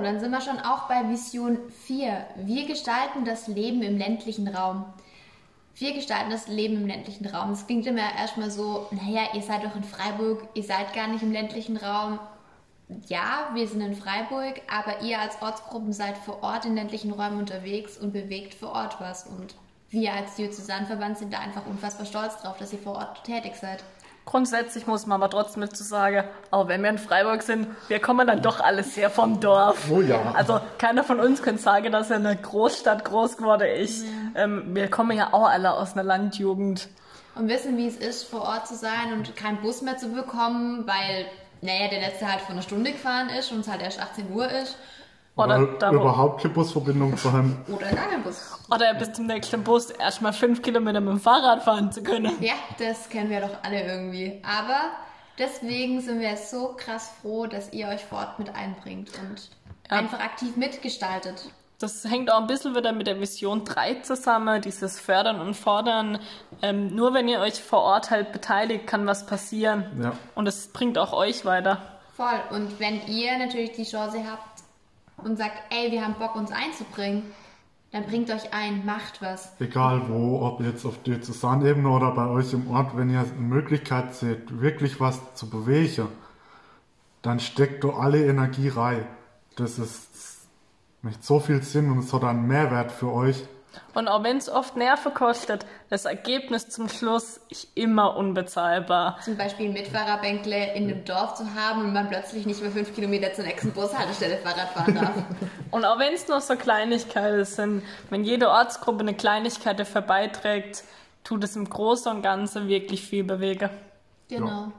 Dann sind wir schon auch bei Vision 4. Wir gestalten das Leben im ländlichen Raum. Wir gestalten das Leben im ländlichen Raum. Das klingt immer erstmal so, naja, ihr seid doch in Freiburg, ihr seid gar nicht im ländlichen Raum. Ja, wir sind in Freiburg, aber ihr als Ortsgruppen seid vor Ort in ländlichen Räumen unterwegs und bewegt vor Ort was. Und wir als Diözesanverband sind da einfach unfassbar stolz drauf, dass ihr vor Ort tätig seid. Grundsätzlich muss man aber trotzdem dazu sagen, auch wenn wir in Freiburg sind, wir kommen dann doch alles sehr vom Dorf. Oh ja. Also keiner von uns könnte sagen, dass er in einer Großstadt groß geworden ist. Ähm, wir kommen ja auch alle aus einer Landjugend. Und wissen, wie es ist, vor Ort zu sein und keinen Bus mehr zu bekommen, weil, naja, der letzte halt vor einer Stunde gefahren ist und es halt erst 18 Uhr ist. Oder, Oder überhaupt keine Busverbindung zu haben. Oder gar kein Bus. oder bis zum nächsten Bus erstmal fünf Kilometer mit dem Fahrrad fahren zu können. Ja, das kennen wir doch alle irgendwie. Aber deswegen sind wir so krass froh, dass ihr euch vor Ort mit einbringt und Ja. einfach aktiv mitgestaltet. Das hängt auch ein bisschen wieder mit der Vision 3 zusammen, dieses Fördern und Fordern. Ähm, nur wenn ihr euch vor Ort halt beteiligt, kann was passieren. Ja. Und es bringt auch euch weiter. Voll. Und wenn ihr natürlich die Chance habt und sagt, ey, wir haben Bock, uns einzubringen, dann bringt euch ein, macht was. Egal wo, ob jetzt auf Diözesanebene oder bei euch im Ort, wenn ihr eine Möglichkeit seht, wirklich was zu bewegen, dann steckt du alle Energie rein. Das ist macht so viel Sinn und es hat einen Mehrwert für euch. Und auch wenn es oft Nerven kostet, das Ergebnis zum Schluss ist immer unbezahlbar. Zum Beispiel ein Mitfahrerbänkle in einem Dorf zu haben und man plötzlich nicht mehr fünf Kilometer zur nächsten Bushaltestelle Fahrrad fahren darf. Und auch wenn es nur so Kleinigkeiten sind, wenn jede Ortsgruppe eine Kleinigkeit dafür beiträgt, tut es im Großen und Ganzen wirklich viel bewegen. genau.